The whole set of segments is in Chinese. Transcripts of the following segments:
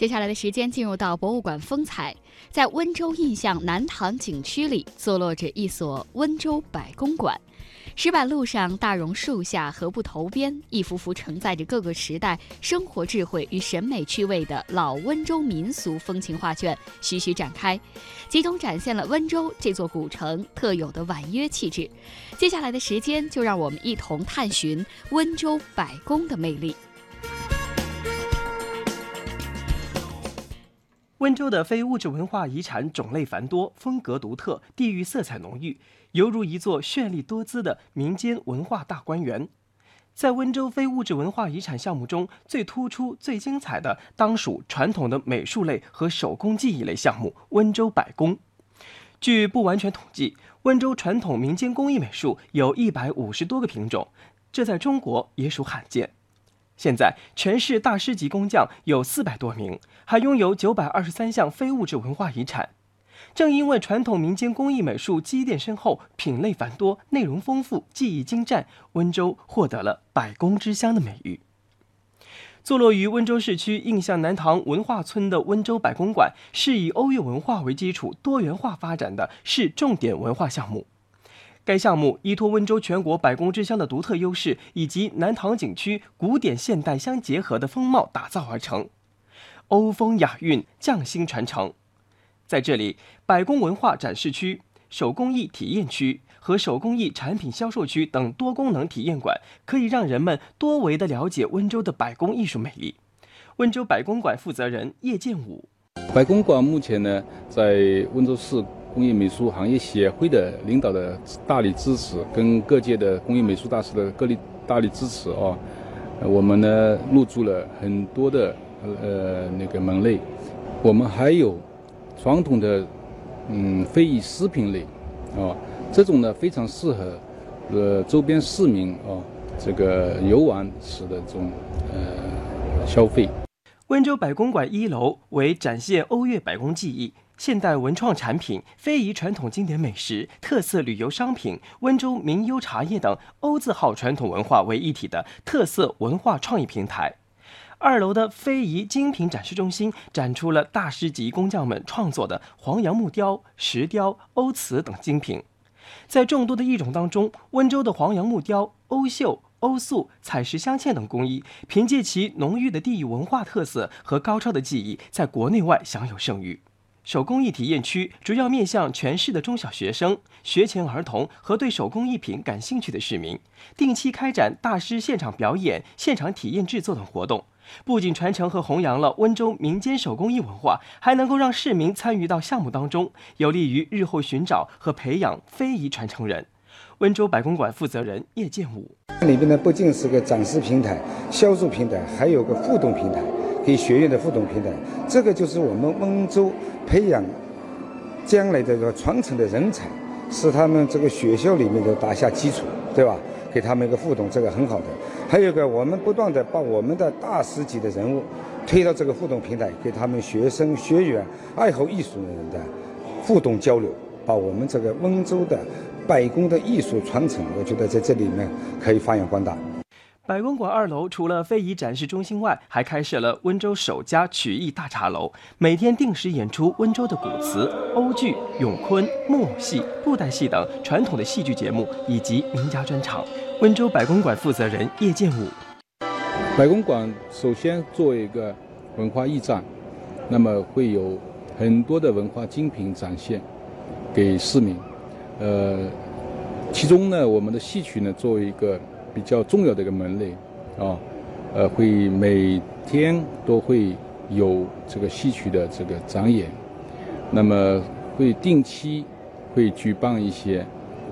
接下来的时间进入到博物馆风采，在温州印象南塘景区里坐落着一所温州百公馆。石板路上，大榕树下，河埠头边，一幅幅承载着各个时代生活智慧与审美趣味的老温州民俗风情画卷徐徐展开，集中展现了温州这座古城特有的婉约气质。接下来的时间，就让我们一同探寻温州百工的魅力。温州的非物质文化遗产种类繁多，风格独特，地域色彩浓郁，犹如一座绚丽多姿的民间文化大观园。在温州非物质文化遗产项目中最突出、最精彩的，当属传统的美术类和手工技艺类项目——温州百工。据不完全统计，温州传统民间工艺美术有一百五十多个品种，这在中国也属罕见。现在，全市大师级工匠有四百多名，还拥有九百二十三项非物质文化遗产。正因为传统民间工艺美术积淀深厚、品类繁多、内容丰富、技艺精湛，温州获得了“百工之乡”的美誉。坐落于温州市区印象南塘文化村的温州百工馆，是以欧越文化为基础、多元化发展的市重点文化项目。该项目依托温州全国百工之乡的独特优势，以及南塘景区古典现代相结合的风貌打造而成，欧风雅韵，匠心传承。在这里，百工文化展示区、手工艺体验区和手工艺产品销售区等多功能体验馆，可以让人们多维的了解温州的百工艺术魅力。温州百工馆负责人叶建武：百工馆目前呢，在温州市。工业美术行业协会的领导的大力支持，跟各界的工业美术大师的各力大力支持哦，我们呢入驻了很多的呃那个门类，我们还有传统的嗯非遗食品类啊，这种呢非常适合呃周边市民啊这个游玩时的这种呃消费。温州百工馆一楼为展现欧越百工技艺。现代文创产品、非遗传统经典美食、特色旅游商品、温州名优茶叶等欧字号传统文化为一体的特色文化创意平台。二楼的非遗精品展示中心展出了大师级工匠们创作的黄杨木雕、石雕、欧瓷等精品。在众多的艺种当中，温州的黄杨木雕、欧绣、欧塑、彩石镶嵌等工艺，凭借其浓郁的地域文化特色和高超的技艺，在国内外享有盛誉。手工艺体验区主要面向全市的中小学生、学前儿童和对手工艺品感兴趣的市民，定期开展大师现场表演、现场体验制作等活动，不仅传承和弘扬了温州民间手工艺文化，还能够让市民参与到项目当中，有利于日后寻找和培养非遗传承人。温州百公馆负责人叶建武：里边呢不仅是个展示平台、销售平台，还有个互动平台。给学院的互动平台，这个就是我们温州培养将来的这个传承的人才，是他们这个学校里面的打下基础，对吧？给他们一个互动，这个很好的。还有个，我们不断的把我们的大师级的人物推到这个互动平台，给他们学生、学员、爱好艺术的人的互动交流，把我们这个温州的百工的艺术传承，我觉得在这里面可以发扬光大。百公馆二楼除了非遗展示中心外，还开设了温州首家曲艺大茶楼，每天定时演出温州的古词、欧剧、咏昆、木偶戏、布袋戏等传统的戏剧节目以及名家专场。温州百公馆负责人叶建武：百公馆首先作为一个文化驿站，那么会有很多的文化精品展现给市民。呃，其中呢，我们的戏曲呢，作为一个。比较重要的一个门类，啊，呃，会每天都会有这个戏曲的这个展演，那么会定期会举办一些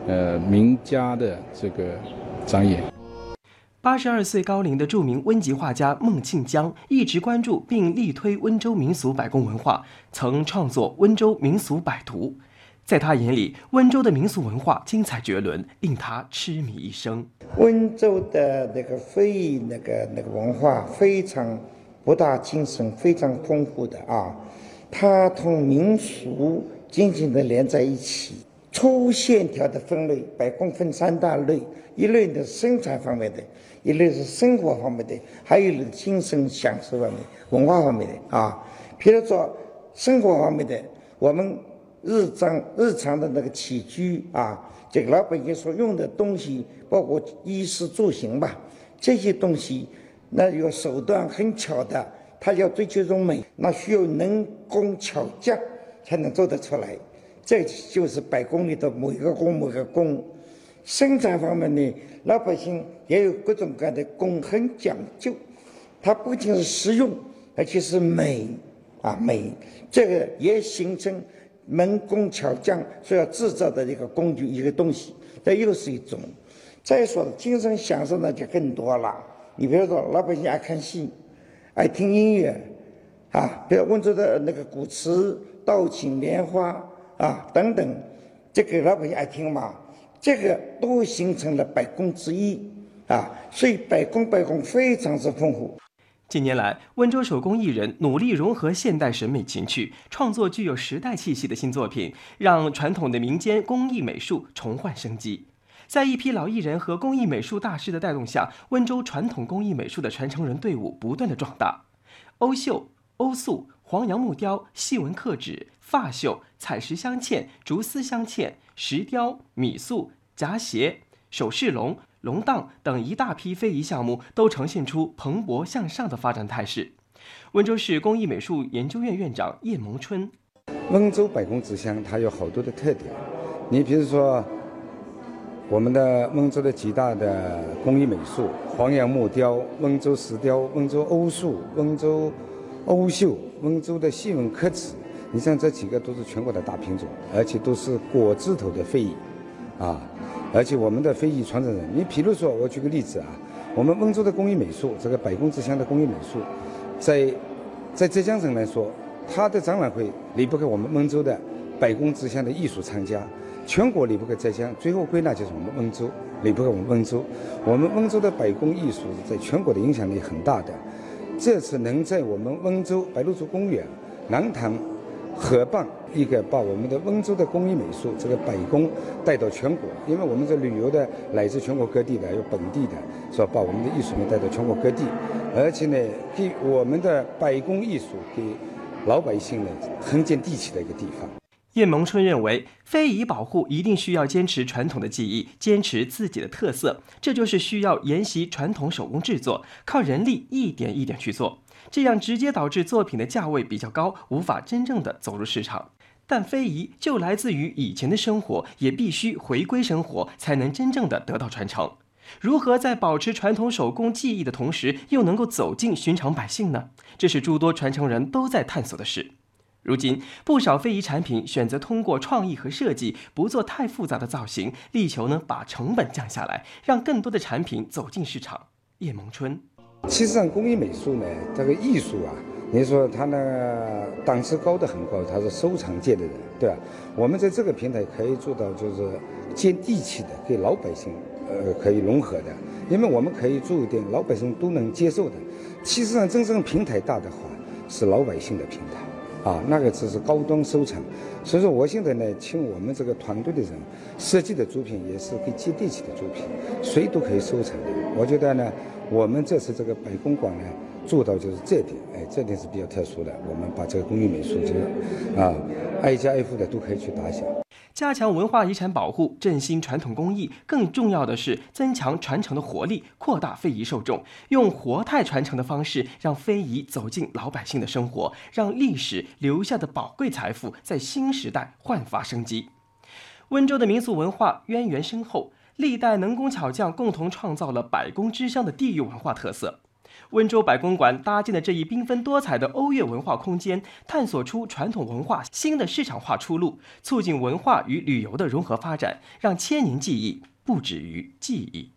呃名家的这个展演。八十二岁高龄的著名温籍画家孟庆江一直关注并力推温州民俗百工文化，曾创作《温州民俗百图》。在他眼里，温州的民俗文化精彩绝伦，令他痴迷一生。温州的那个非遗那个那个文化非常博大精深，非常丰富的啊，它同民俗紧紧的连在一起。粗线条的分类，白宫分三大类：一类的生产方面的，一类是生活方面的，还有一类精神享受方面、文化方面的啊。比如说生活方面的，我们日常日常的那个起居啊，这个老百姓所用的东西，包括衣食住行吧，这些东西，那有手段很巧的，他要追求一种美，那需要能工巧匠才能做得出来。这就是百公里的某一个工某个工，生产方面呢，老百姓也有各种各样的工，很讲究。它不仅是实用，而且是美啊美。这个也形成门工巧匠所要制造的一个工具一个东西，这又是一种。再说精神享受那就更多了。你比如说，老百姓爱看戏，爱听音乐，啊，比如温州的那个古词、道情、莲花。啊，等等，这个老百姓爱听嘛，这个都形成了百工之一啊，所以百工百工非常之丰富。近年来，温州手工艺人努力融合现代审美情趣，创作具有时代气息的新作品，让传统的民间工艺美术重焕生机。在一批老艺人和工艺美术大师的带动下，温州传统工艺美术的传承人队伍不断的壮大。欧绣、欧塑、黄杨木雕、细纹刻纸。发绣、彩石镶嵌、竹丝镶嵌、石雕、米塑、夹鞋、首饰龙、龙档等一大批非遗项目，都呈现出蓬勃向上的发展态势。温州市工艺美术研究院院长叶萌春：温州百工之乡，它有好多的特点。你比如说，我们的温州的几大的工艺美术：黄杨木雕、温州石雕、温州欧塑、温州欧绣、温州的细纹刻纸。你像这几个都是全国的大品种，而且都是果字头的非遗，啊，而且我们的非遗传承人，你比如说，我举个例子啊，我们温州的工艺美术，这个百工之乡的工艺美术，在在浙江省来说，它的展览会离不开我们温州的百工之乡的艺术参加，全国离不开浙江，最后归纳就是我们温州，离不开我们温州，我们温州的百工艺术在全国的影响力很大的，这次能在我们温州白鹿洲公园、南塘。合办一个把我们的温州的工艺美术这个百工带到全国，因为我们这旅游的来自全国各地的，有本地的，是吧？把我们的艺术呢带到全国各地，而且呢，给我们的百工艺术给老百姓呢很接地气的一个地方。叶萌春认为，非遗保护一定需要坚持传统的技艺，坚持自己的特色，这就是需要沿袭传统手工制作，靠人力一点一点去做。这样直接导致作品的价位比较高，无法真正的走入市场。但非遗就来自于以前的生活，也必须回归生活，才能真正的得到传承。如何在保持传统手工技艺的同时，又能够走进寻常百姓呢？这是诸多传承人都在探索的事。如今，不少非遗产品选择通过创意和设计，不做太复杂的造型，力求呢把成本降下来，让更多的产品走进市场。叶萌春。其实上，工艺美术呢，这个艺术啊，你说它呢档次高的很高，它是收藏界的人，对吧？我们在这个平台可以做到就是接地气的，给老百姓呃可以融合的，因为我们可以做一点老百姓都能接受的。其实上，真正平台大的话，是老百姓的平台啊，那个只是高端收藏。所以说，我现在呢，请我们这个团队的人设计的作品也是可以接地气的作品，谁都可以收藏的。我觉得呢。我们这次这个百工馆呢，做到就是这点，哎，这点是比较特殊的。我们把这个工艺美术，这个啊，挨家挨户的都可以去打响。加强文化遗产保护，振兴传统工艺，更重要的是增强传承的活力，扩大非遗受众，用活态传承的方式，让非遗走进老百姓的生活，让历史留下的宝贵财富在新时代焕发生机。温州的民俗文化渊源深厚。历代能工巧匠共同创造了百工之乡的地域文化特色。温州百工馆搭建的这一缤纷多彩的欧越文化空间，探索出传统文化新的市场化出路，促进文化与旅游的融合发展，让千年记忆不止于记忆。